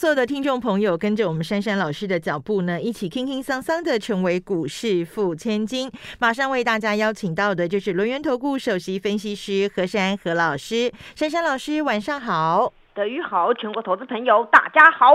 所有的听众朋友跟着我们珊珊老师的脚步呢，一起轻轻桑桑的成为股市富千金。马上为大家邀请到的就是轮源投顾首席分析师何珊何老师。珊珊老师，晚上好。德语好，全国投资朋友大家好。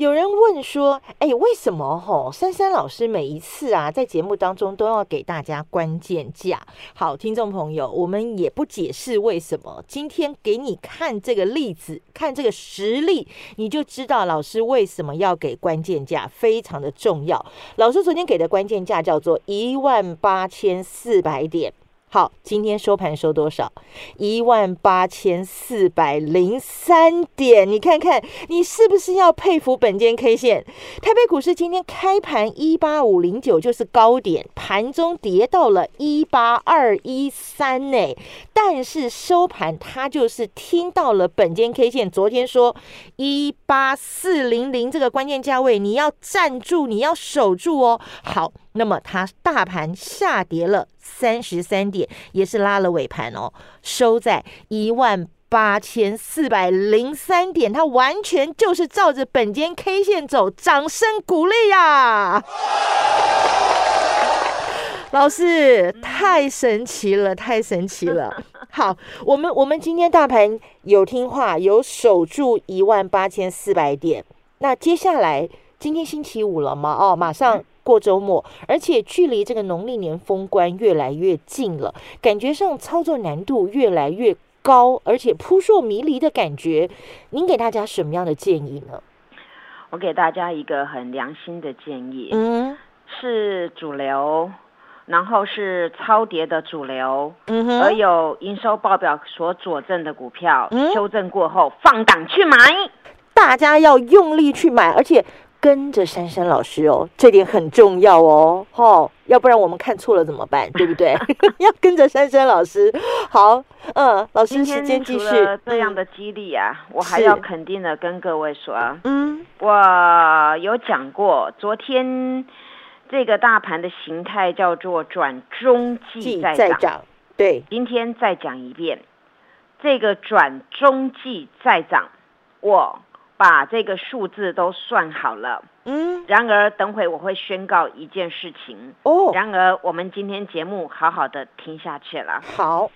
有人问说：“哎，为什么吼珊珊老师每一次啊，在节目当中都要给大家关键价？”好，听众朋友，我们也不解释为什么，今天给你看这个例子，看这个实例，你就知道老师为什么要给关键价，非常的重要。老师昨天给的关键价叫做一万八千四百点。好，今天收盘收多少？一万八千四百零三点。你看看，你是不是要佩服本间 K 线？台北股市今天开盘一八五零九就是高点，盘中跌到了一八二一三呢。但是收盘它就是听到了本间 K 线昨天说一八四零零这个关键价位，你要站住，你要守住哦。好。那么它大盘下跌了三十三点，也是拉了尾盘哦，收在一万八千四百零三点，它完全就是照着本间 K 线走，掌声鼓励呀！老师太神奇了，太神奇了！好，我们我们今天大盘有听话，有守住一万八千四百点。那接下来今天星期五了嘛？哦，马上。过周末，而且距离这个农历年封关越来越近了，感觉上操作难度越来越高，而且扑朔迷离的感觉。您给大家什么样的建议呢？我给大家一个很良心的建议，嗯，是主流，然后是超跌的主流，嗯哼，而有营收报表所佐证的股票，修正过后放档去买，大家要用力去买，而且。跟着珊珊老师哦，这点很重要哦，吼，要不然我们看错了怎么办？对不对？要跟着珊珊老师。好，嗯，老师时间继续。这样的激励啊，我还要肯定的跟各位说，嗯，我有讲过，昨天这个大盘的形态叫做转中继在涨，对，今天再讲一遍，这个转中继在涨，我。把这个数字都算好了，嗯。然而，等会我会宣告一件事情哦。然而，我们今天节目好好的听下去了。好，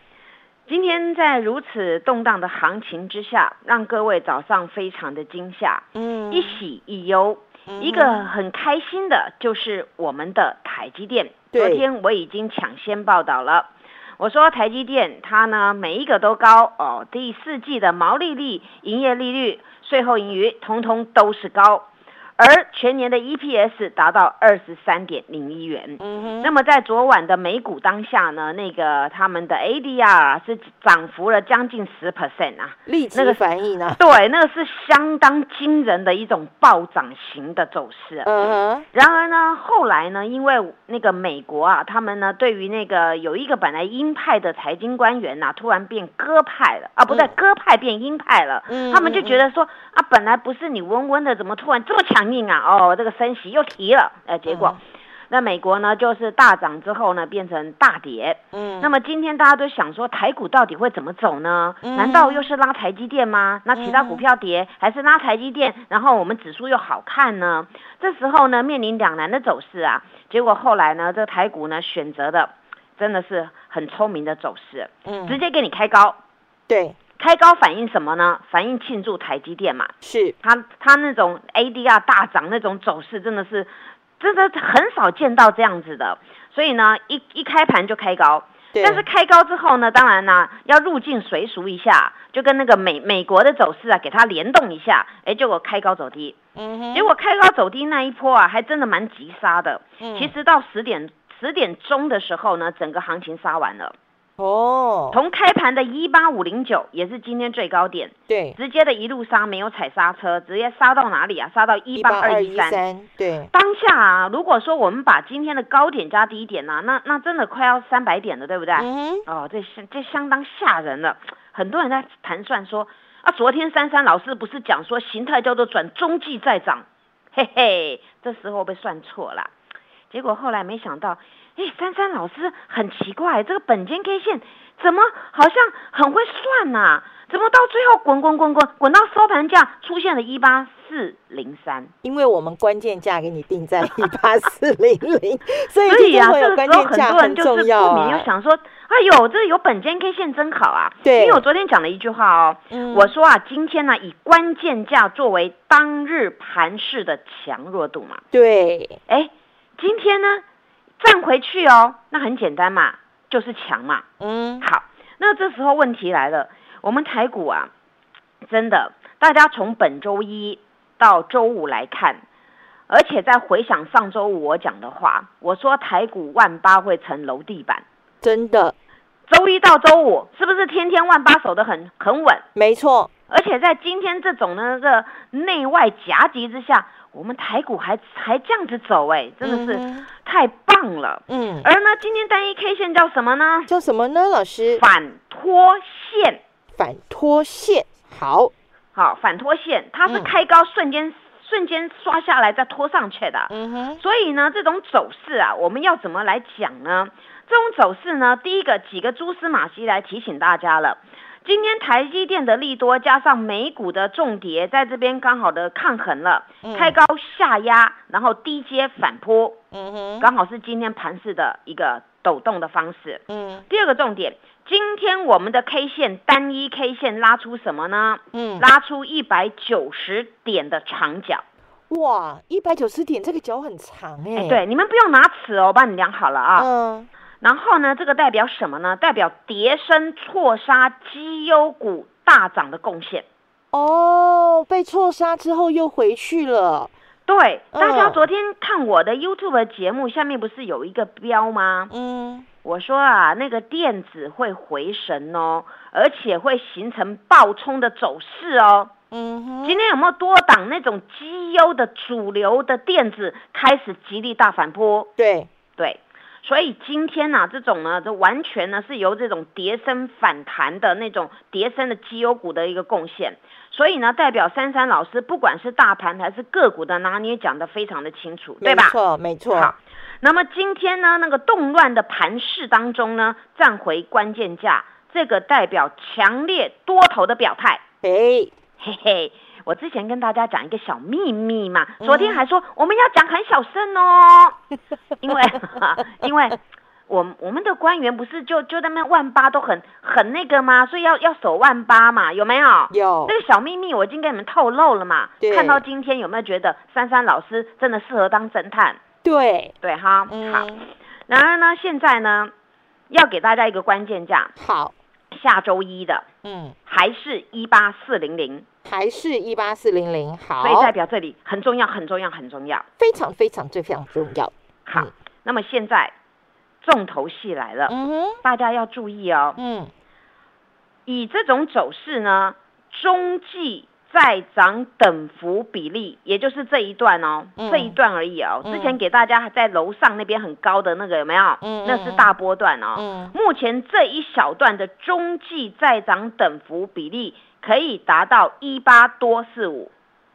今天在如此动荡的行情之下，让各位早上非常的惊吓，嗯，一喜一忧。一个很开心的就是我们的台积电，昨天我已经抢先报道了。我说台积电它呢每一个都高哦，第四季的毛利率、营业利率。税后盈余通通都是高。而全年的 EPS 达到二十三点零一元。嗯哼。那么在昨晚的美股当下呢，那个他们的 ADR 是涨幅了将近十 percent 啊，立即反应呢？对，那个是相当惊人的一种暴涨型的走势。嗯哼。然而呢，后来呢，因为那个美国啊，他们呢对于那个有一个本来鹰派的财经官员呐，突然变鸽派了啊，不对，鸽派变鹰派了。嗯。他们就觉得说啊，本来不是你温温的，怎么突然这么强？命啊！哦，这个升息又提了，呃，结果那美国呢，就是大涨之后呢，变成大跌。嗯，那么今天大家都想说，台股到底会怎么走呢？难道又是拉台积电吗？那其他股票跌，还是拉台积电？然后我们指数又好看呢？这时候呢，面临两难的走势啊。结果后来呢，这台股呢，选择的真的是很聪明的走势，嗯，直接给你开高，对。开高反映什么呢？反映庆祝台积电嘛，是它它那种 ADR 大涨那种走势，真的是真的很少见到这样子的。所以呢，一一开盘就开高，但是开高之后呢，当然呢要入境随俗一下，就跟那个美美国的走势啊，给它联动一下，哎，结果开高走低，结果开高走低那一波啊，还真的蛮急杀的。嗯，其实到十点十点钟的时候呢，整个行情杀完了。哦，从开盘的一八五零九也是今天最高点，对，直接的一路杀，没有踩刹车，直接杀到哪里啊？杀到一八二一三，对。当下啊，如果说我们把今天的高点加低点呢，那那真的快要三百点了，对不对？嗯。哦，这相这相当吓人了，很多人在盘算说啊，昨天珊珊老师不是讲说形态叫做转中继再涨，嘿嘿，这时候被算错了，结果后来没想到。哎，珊珊老师很奇怪，这个本间 K 线怎么好像很会算呐？怎么到最后滚滚滚滚滚到收盘价出现了一八四零三？因为我们关键价给你定在 一八四零零，所以啊，这个时候很多人就是不免，又想说，哎呦，这有本间 K 线真好啊！对，因为我昨天讲了一句话哦，我说啊，今天呢以关键价作为当日盘势的强弱度嘛。对，哎，今天呢？站回去哦，那很简单嘛，就是强嘛。嗯，好，那这时候问题来了，我们台股啊，真的，大家从本周一到周五来看，而且再回想上周五我讲的话，我说台股万八会成楼地板，真的，周一到周五是不是天天万八守得很很稳？没错，而且在今天这种呢个内外夹击之下。我们台股还还这样子走哎，真的是太棒了。嗯，而呢，今天单一 K 线叫什么呢？叫什么呢？老师，反拖线。反拖线，好，好，反拖线，它是开高瞬间瞬间刷下来再拖上去的。嗯哼。所以呢，这种走势啊，我们要怎么来讲呢？这种走势呢，第一个几个蛛丝马迹来提醒大家了。今天台积电的利多加上美股的重跌，在这边刚好的抗衡了，开高下压，然后低阶反扑，嗯哼，刚好是今天盘市的一个抖动的方式。嗯，第二个重点，今天我们的 K 线单一 K 线拉出什么呢？嗯，拉出一百九十点的长角。哇，一百九十点这个角很长哎。对，你们不用拿尺哦，我帮你量好了啊。嗯。然后呢，这个代表什么呢？代表叠升错杀绩优股大涨的贡献。哦，被错杀之后又回去了。对，大家昨天看我的 YouTube 节目，下面不是有一个标吗？嗯，我说啊，那个电子会回神哦，而且会形成暴冲的走势哦。嗯哼，今天有没有多档那种绩优的主流的电子开始极力大反扑？对对。所以今天呢，这种呢，这完全呢是由这种叠升反弹的那种叠升的绩优股的一个贡献。所以呢，代表珊珊老师，不管是大盘还是个股的拿捏，讲得非常的清楚，对吧？没错，没错。好，那么今天呢，那个动乱的盘势当中呢，站回关键价，这个代表强烈多头的表态。哎，嘿嘿。我之前跟大家讲一个小秘密嘛，昨天还说我们要讲很小声哦，因为因为我我们的官员不是就就那边万八都很很那个吗？所以要要守万八嘛，有没有？有那个小秘密我已经跟你们透露了嘛。看到今天有没有觉得珊珊老师真的适合当侦探？对对哈，嗯好。然而呢，现在呢，要给大家一个关键价，好，下周一的，嗯，还是一八四零零。还是一八四零零好，所以代表这里很重要，很重要，很重要，非常非常最非常重要。好，那么现在重头戏来了，嗯哼，大家要注意哦，嗯，以这种走势呢，中继再涨等幅比例，也就是这一段哦，这一段而已哦。之前给大家在楼上那边很高的那个有没有？嗯，那是大波段哦。嗯，目前这一小段的中继再涨等幅比例。可以达到一八多四五，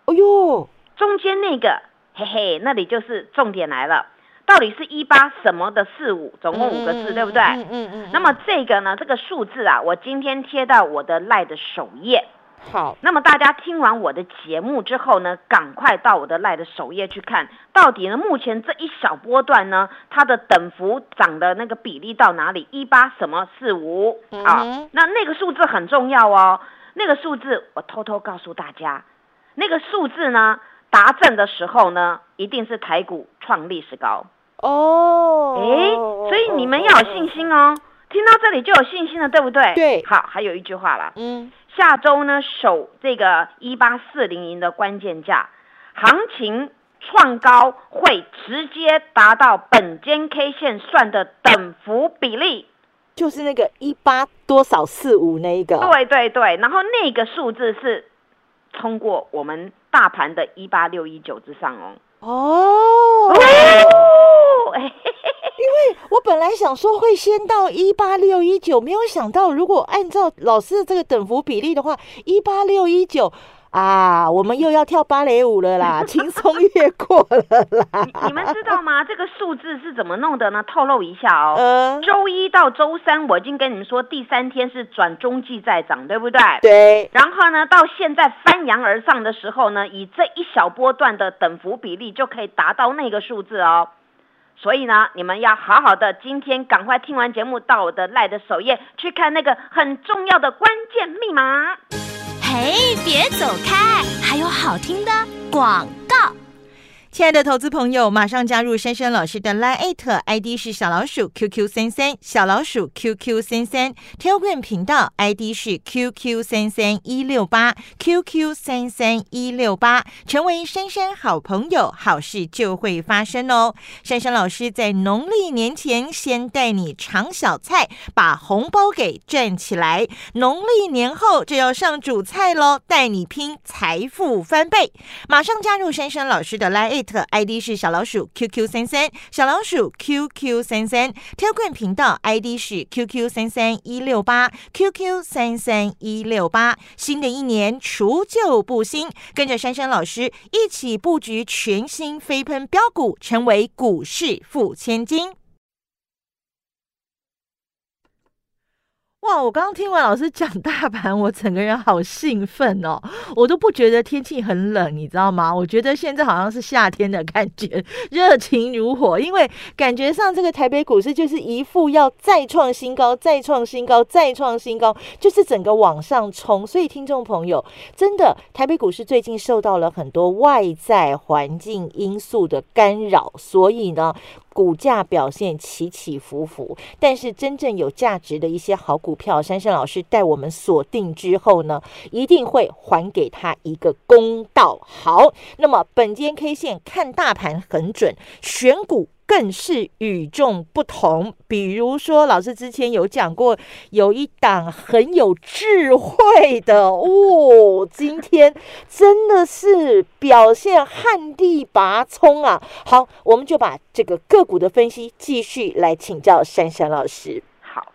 哎呦，中间那个，嘿嘿，那里就是重点来了，到底是一八什么的四五，总共五个字，对不对？嗯嗯嗯。那么这个呢，这个数字啊，我今天贴到我的赖的首页。好，那么大家听完我的节目之后呢，赶快到我的赖的首页去看，到底呢，目前这一小波段呢，它的等幅涨的那个比例到哪里？一八什么四五啊？那那个数字很重要哦。那个数字，我偷偷告诉大家，那个数字呢，达正的时候呢，一定是台股创历史高哦。哎，所以你们要有信心哦。听到这里就有信心了，对不对？对。好，还有一句话了，嗯，下周呢守这个一八四零零的关键价，行情创高会直接达到本间 K 线算的等幅比例。就是那个一八多少四五那一个。对对对，然后那个数字是通过我们大盘的一八六一九之上哦。哦。因为我本来想说会先到一八六一九，没有想到如果按照老师的这个等幅比例的话，一八六一九。啊，我们又要跳芭蕾舞了啦，轻松越过了啦。你们知道吗？这个数字是怎么弄的呢？透露一下哦。周一到周三，我已经跟你们说，第三天是转中继再涨，对不对？对。然后呢，到现在翻扬而上的时候呢，以这一小波段的等幅比例就可以达到那个数字哦。所以呢，你们要好好的，今天赶快听完节目，到我的赖的首页去看那个很重要的关键密码。嘿，别走开，还有好听的广告。亲爱的投资朋友，马上加入珊珊老师的 Line ID 是小老鼠 QQ 三三，小老鼠 QQ 三三，Telegram 频道 ID 是 QQ 三三一六八 QQ 三三一六八，成为珊珊好朋友，好事就会发生哦。珊珊老师在农历年前先带你尝小菜，把红包给赚起来，农历年后就要上主菜喽，带你拼财富翻倍。马上加入珊珊老师的 Line。ID 是小老鼠 QQ 三三，小老鼠 QQ 三三，Telegram 频道 ID 是 QQ 三三一六八 QQ 三三一六八。新的一年除旧布新，跟着珊珊老师一起布局全新飞喷标股，成为股市富千金。哇！我刚刚听完老师讲大盘，我整个人好兴奋哦！我都不觉得天气很冷，你知道吗？我觉得现在好像是夏天的感觉，热情如火。因为感觉上这个台北股市就是一副要再创新高、再创新高、再创新高，就是整个往上冲。所以听众朋友，真的台北股市最近受到了很多外在环境因素的干扰，所以呢。股价表现起起伏伏，但是真正有价值的一些好股票，珊珊老师带我们锁定之后呢，一定会还给他一个公道。好，那么本间 K 线看大盘很准，选股。更是与众不同。比如说，老师之前有讲过，有一档很有智慧的哦，今天真的是表现旱地拔葱啊！好，我们就把这个个股的分析继续来请教珊珊老师。好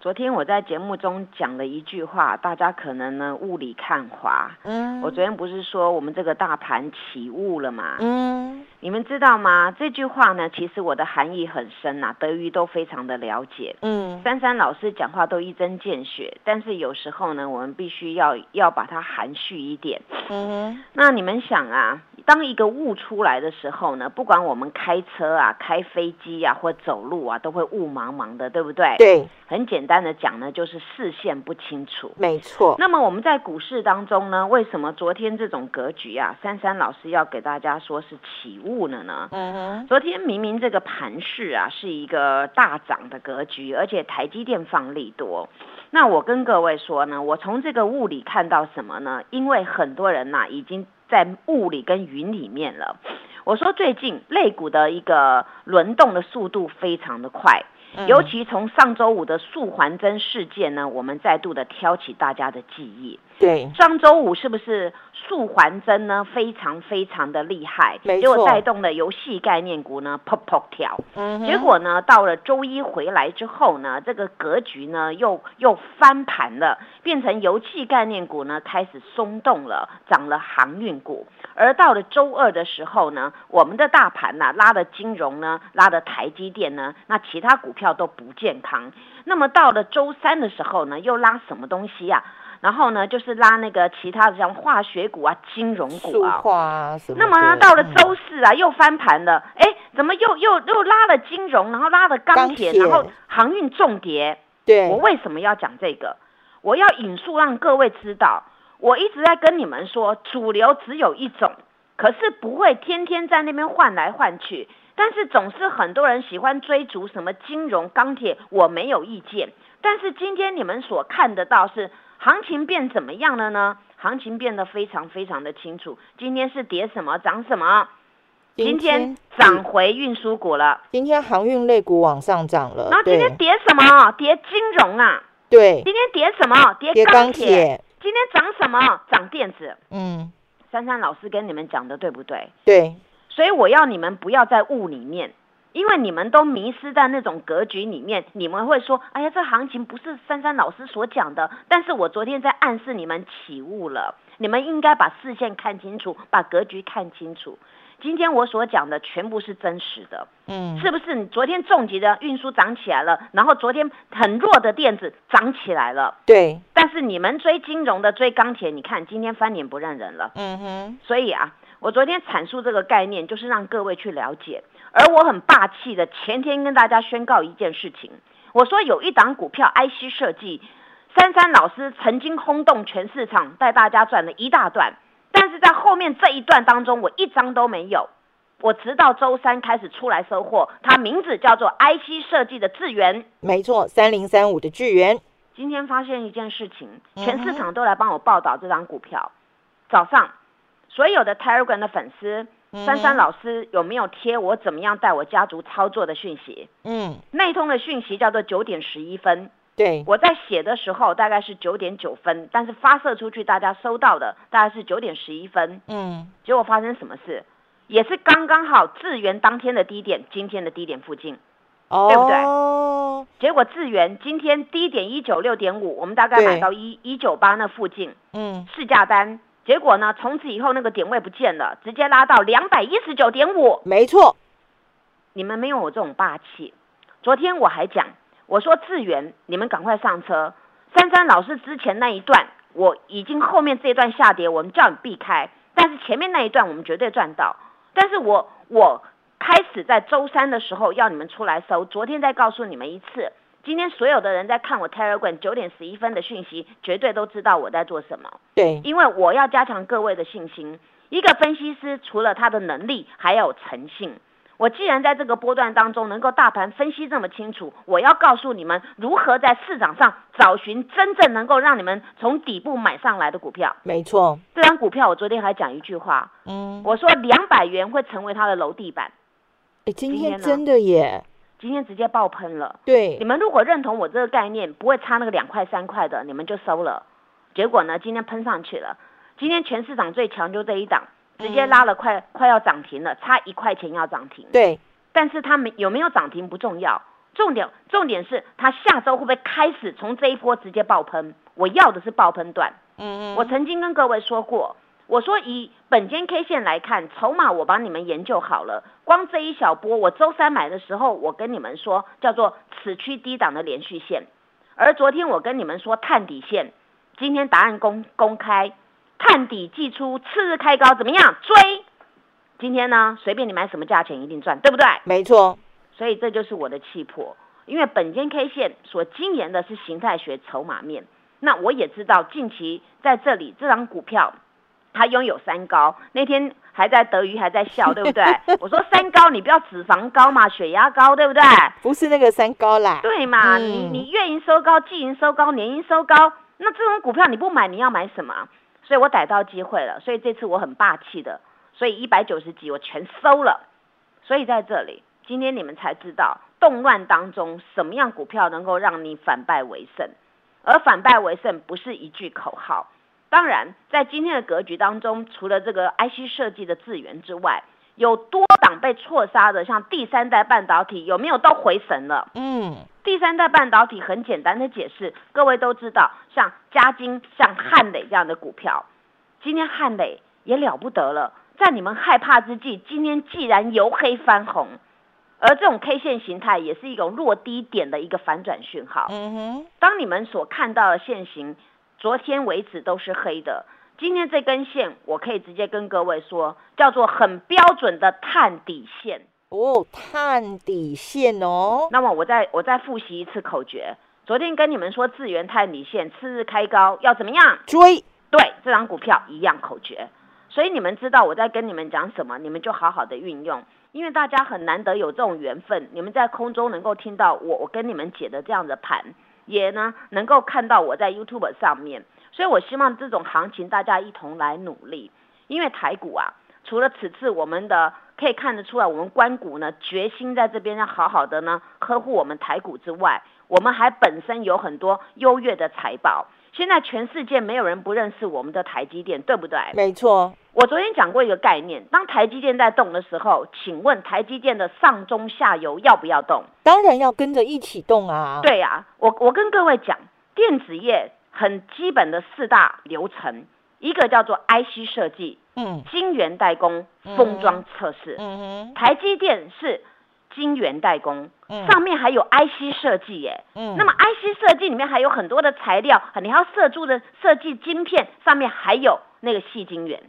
昨天我在节目中讲了一句话，大家可能呢雾里看花。嗯，我昨天不是说我们这个大盘起雾了吗？嗯，你们知道吗？这句话呢，其实我的含义很深呐，德瑜都非常的了解。嗯，珊珊老师讲话都一针见血，但是有时候呢，我们必须要要把它含蓄一点。嗯，那你们想啊？当一个雾出来的时候呢，不管我们开车啊、开飞机啊或走路啊，都会雾茫茫的，对不对？对，很简单的讲呢，就是视线不清楚。没错。那么我们在股市当中呢，为什么昨天这种格局啊，珊珊老师要给大家说是起雾了呢？嗯哼。昨天明明这个盘势啊是一个大涨的格局，而且台积电放利多。那我跟各位说呢，我从这个雾里看到什么呢？因为很多人呐已经。在雾里跟云里面了。我说最近肋骨的一个轮动的速度非常的快，尤其从上周五的素环针事件呢，我们再度的挑起大家的记忆。对，上周五是不是速环针呢？非常非常的厉害，结果带动了游戏概念股呢，噗噗跳。嗯，结果呢，到了周一回来之后呢，这个格局呢又又翻盘了，变成游戏概念股呢开始松动了，涨了航运股。而到了周二的时候呢，我们的大盘呢拉的金融呢，拉的台积电呢，那其他股票都不健康。那么到了周三的时候呢，又拉什么东西呀？然后呢，就是拉那个其他的像化学股啊、金融股啊。那么呢，到了周四啊，又翻盘了。哎，怎么又又又拉了金融，然后拉了钢铁，然后航运重跌？对。我为什么要讲这个？我要引述让各位知道，我一直在跟你们说，主流只有一种，可是不会天天在那边换来换去。但是总是很多人喜欢追逐什么金融、钢铁，我没有意见。但是今天你们所看得到是。行情变怎么样了呢？行情变得非常非常的清楚。今天是跌什么涨什么，今天涨回运输股了。今天航运类股往上涨了。然后今天跌什么？跌金融啊。对。今天跌什么？跌钢铁。今天涨什么？涨电子。嗯。珊珊老师跟你们讲的对不对？对。所以我要你们不要在雾里面。因为你们都迷失在那种格局里面，你们会说：“哎呀，这行情不是珊珊老师所讲的。”但是我昨天在暗示你们起雾了，你们应该把视线看清楚，把格局看清楚。今天我所讲的全部是真实的，嗯，是不是？你昨天重疾的运输涨起来了，然后昨天很弱的电子涨起来了，对。但是你们追金融的、追钢铁，你看今天翻脸不认人了，嗯哼。所以啊，我昨天阐述这个概念，就是让各位去了解。而我很霸气的前天跟大家宣告一件事情，我说有一档股票 IC 设计，珊珊老师曾经轰动全市场，带大家赚了一大段，但是在后面这一段当中，我一张都没有。我直到周三开始出来收货，它名字叫做 IC 设计的智源，没错，三零三五的智源。今天发现一件事情，全市场都来帮我报道这张股票。早上所有的 Telegram 的粉丝。珊珊老师有没有贴我怎么样带我家族操作的讯息？嗯，那通的讯息叫做九点十一分。对，我在写的时候大概是九点九分，但是发射出去大家收到的大概是九点十一分。嗯，结果发生什么事？也是刚刚好智源当天的低点，今天的低点附近，对不对？结果智源今天低点一九六点五，我们大概买到一一九八那附近。嗯，市价单。结果呢？从此以后那个点位不见了，直接拉到两百一十九点五。没错，你们没有我这种霸气。昨天我还讲，我说智源，你们赶快上车。珊珊老师之前那一段，我已经后面这一段下跌，我们叫你避开。但是前面那一段我们绝对赚到。但是我我开始在周三的时候要你们出来收，昨天再告诉你们一次。今天所有的人在看我 Telegram 九点十一分的讯息，绝对都知道我在做什么。对，因为我要加强各位的信心。一个分析师除了他的能力，还要有诚信。我既然在这个波段当中能够大盘分析这么清楚，我要告诉你们如何在市场上找寻真正能够让你们从底部买上来的股票。没错，这张股票我昨天还讲一句话，嗯，我说两百元会成为它的楼地板。哎，今天真的耶。今天直接爆喷了，对，你们如果认同我这个概念，不会差那个两块三块的，你们就收了。结果呢，今天喷上去了。今天全市场最强就这一档，直接拉了快快要涨停了，差一块钱要涨停。对，但是它没有没有涨停不重要，重点重点是它下周会不会开始从这一波直接爆喷？我要的是爆喷段。嗯嗯，我曾经跟各位说过。我说以本间 K 线来看，筹码我帮你们研究好了。光这一小波，我周三买的时候，我跟你们说叫做此区低档的连续线。而昨天我跟你们说探底线，今天答案公公开，探底寄出，次日开高怎么样？追。今天呢，随便你买什么价钱一定赚，对不对？没错。所以这就是我的气魄，因为本间 K 线所经研的是形态学筹码面。那我也知道近期在这里这张股票。他拥有三高，那天还在德瑜还在笑，对不对？我说三高，你不要脂肪高嘛，血压高，对不对？不是那个三高啦。对嘛？你你月营收高，季营收高，年营收高，那这种股票你不买，你要买什么？所以我逮到机会了，所以这次我很霸气的，所以一百九十几我全收了。所以在这里，今天你们才知道，动乱当中什么样股票能够让你反败为胜，而反败为胜不是一句口号。当然，在今天的格局当中，除了这个 IC 设计的资源之外，有多档被错杀的，像第三代半导体有没有都回神了？嗯，第三代半导体很简单的解释，各位都知道，像嘉金、像汉磊这样的股票，今天汉磊也了不得了，在你们害怕之际，今天既然由黑翻红，而这种 K 线形态也是一种落低点的一个反转讯号。嗯哼，当你们所看到的线型。昨天为止都是黑的，今天这根线我可以直接跟各位说，叫做很标准的探底线哦，探底线哦。那么我再我再复习一次口诀，昨天跟你们说智源探底线，次日开高要怎么样追？对，这张股票一样口诀，所以你们知道我在跟你们讲什么，你们就好好的运用，因为大家很难得有这种缘分，你们在空中能够听到我我跟你们解的这样的盘。也呢，能够看到我在 YouTube 上面，所以我希望这种行情大家一同来努力。因为台股啊，除了此次我们的可以看得出来，我们关股呢决心在这边要好好的呢呵护我们台股之外，我们还本身有很多优越的财宝。现在全世界没有人不认识我们的台积电，对不对？没错。我昨天讲过一个概念，当台积电在动的时候，请问台积电的上中下游要不要动？当然要跟着一起动啊。对呀，我我跟各位讲，电子业很基本的四大流程，一个叫做 IC 设计，嗯，晶圆代工，封装测试，嗯。哼，台积电是。晶圆代工，上面还有 IC 设计耶，嗯，那么 IC 设计里面还有很多的材料，你要设住的设计晶片，上面还有那个细晶圆，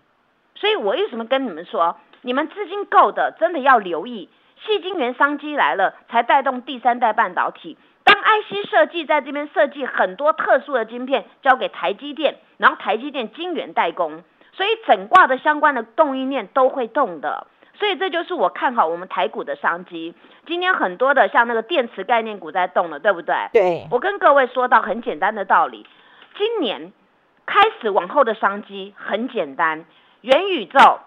所以我为什么跟你们说，你们资金够的，真的要留意细晶圆商机来了，才带动第三代半导体。当 IC 设计在这边设计很多特殊的晶片，交给台积电，然后台积电晶圆代工，所以整挂的相关的供应链都会动的。所以这就是我看好我们台股的商机。今天很多的像那个电池概念股在动了，对不对？对。我跟各位说到很简单的道理，今年开始往后的商机很简单，元宇宙、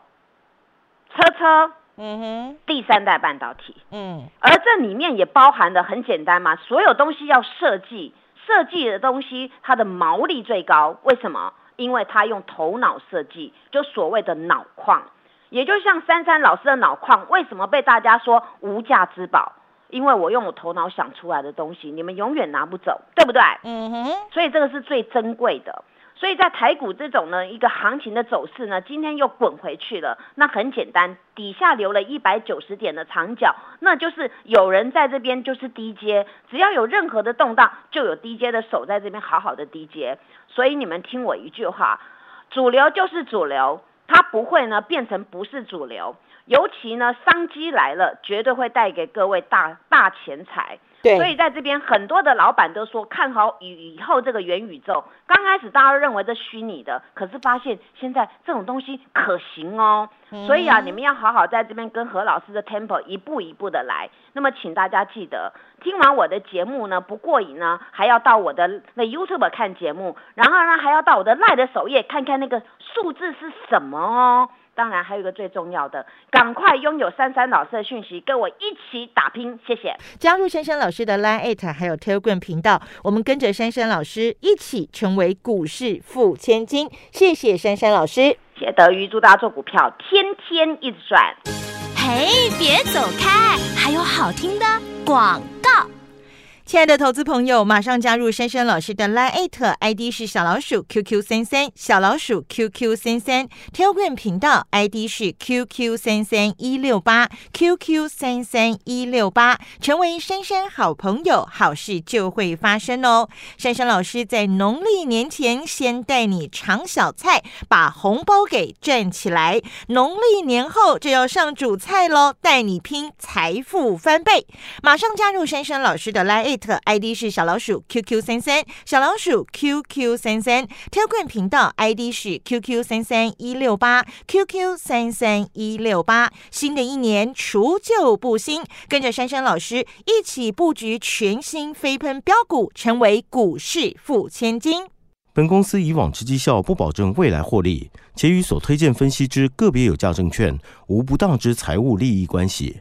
车车，嗯哼，第三代半导体，嗯，而这里面也包含的很简单嘛，所有东西要设计，设计的东西它的毛利最高，为什么？因为它用头脑设计，就所谓的脑矿。也就像珊珊老师的脑矿，为什么被大家说无价之宝？因为我用我头脑想出来的东西，你们永远拿不走，对不对？嗯哼。所以这个是最珍贵的。所以在台股这种呢一个行情的走势呢，今天又滚回去了。那很简单，底下留了一百九十点的长角，那就是有人在这边就是低阶，只要有任何的动荡，就有低阶的手在这边好好的低阶。所以你们听我一句话，主流就是主流。它不会呢变成不是主流，尤其呢商机来了，绝对会带给各位大大钱财。所以在这边很多的老板都说看好以以后这个元宇宙。刚开始大家都认为这虚拟的，可是发现现在这种东西可行哦。所以啊，你们要好好在这边跟何老师的 temple 一步一步的来。那么请大家记得，听完我的节目呢不过瘾呢，还要到我的那 YouTube 看节目，然后呢还要到我的赖的首页看看那个数字是什么哦。当然，还有一个最重要的，赶快拥有珊珊老师的讯息，跟我一起打拼，谢谢。加入珊珊老师的 Line 还有 Telegram 频道，我们跟着珊珊老师一起成为股市富千金。谢谢珊珊老师，谢谢德瑜，祝大家做股票天天一直赚。嘿，别走开，还有好听的广告。亲爱的投资朋友，马上加入珊珊老师的 Line ID 是小老鼠 QQ 三三，小老鼠 QQ 三三，Telegram 频道 ID 是 QQ 三三一六八 QQ 三三一六八，成为珊珊好朋友，好事就会发生哦。珊珊老师在农历年前先带你尝小菜，把红包给赚起来，农历年后就要上主菜喽，带你拼财富翻倍。马上加入珊珊老师的 Line。ID 是小老鼠 QQ 三三，小老鼠 QQ 三三，Telegram 频道 ID 是 QQ 三三一六八，QQ 三三一六八。新的一年除旧布新，跟着珊珊老师一起布局全新飞喷标股，成为股市富千金。本公司以往之绩效不保证未来获利，且与所推荐分析之个别有价证券无不当之财务利益关系。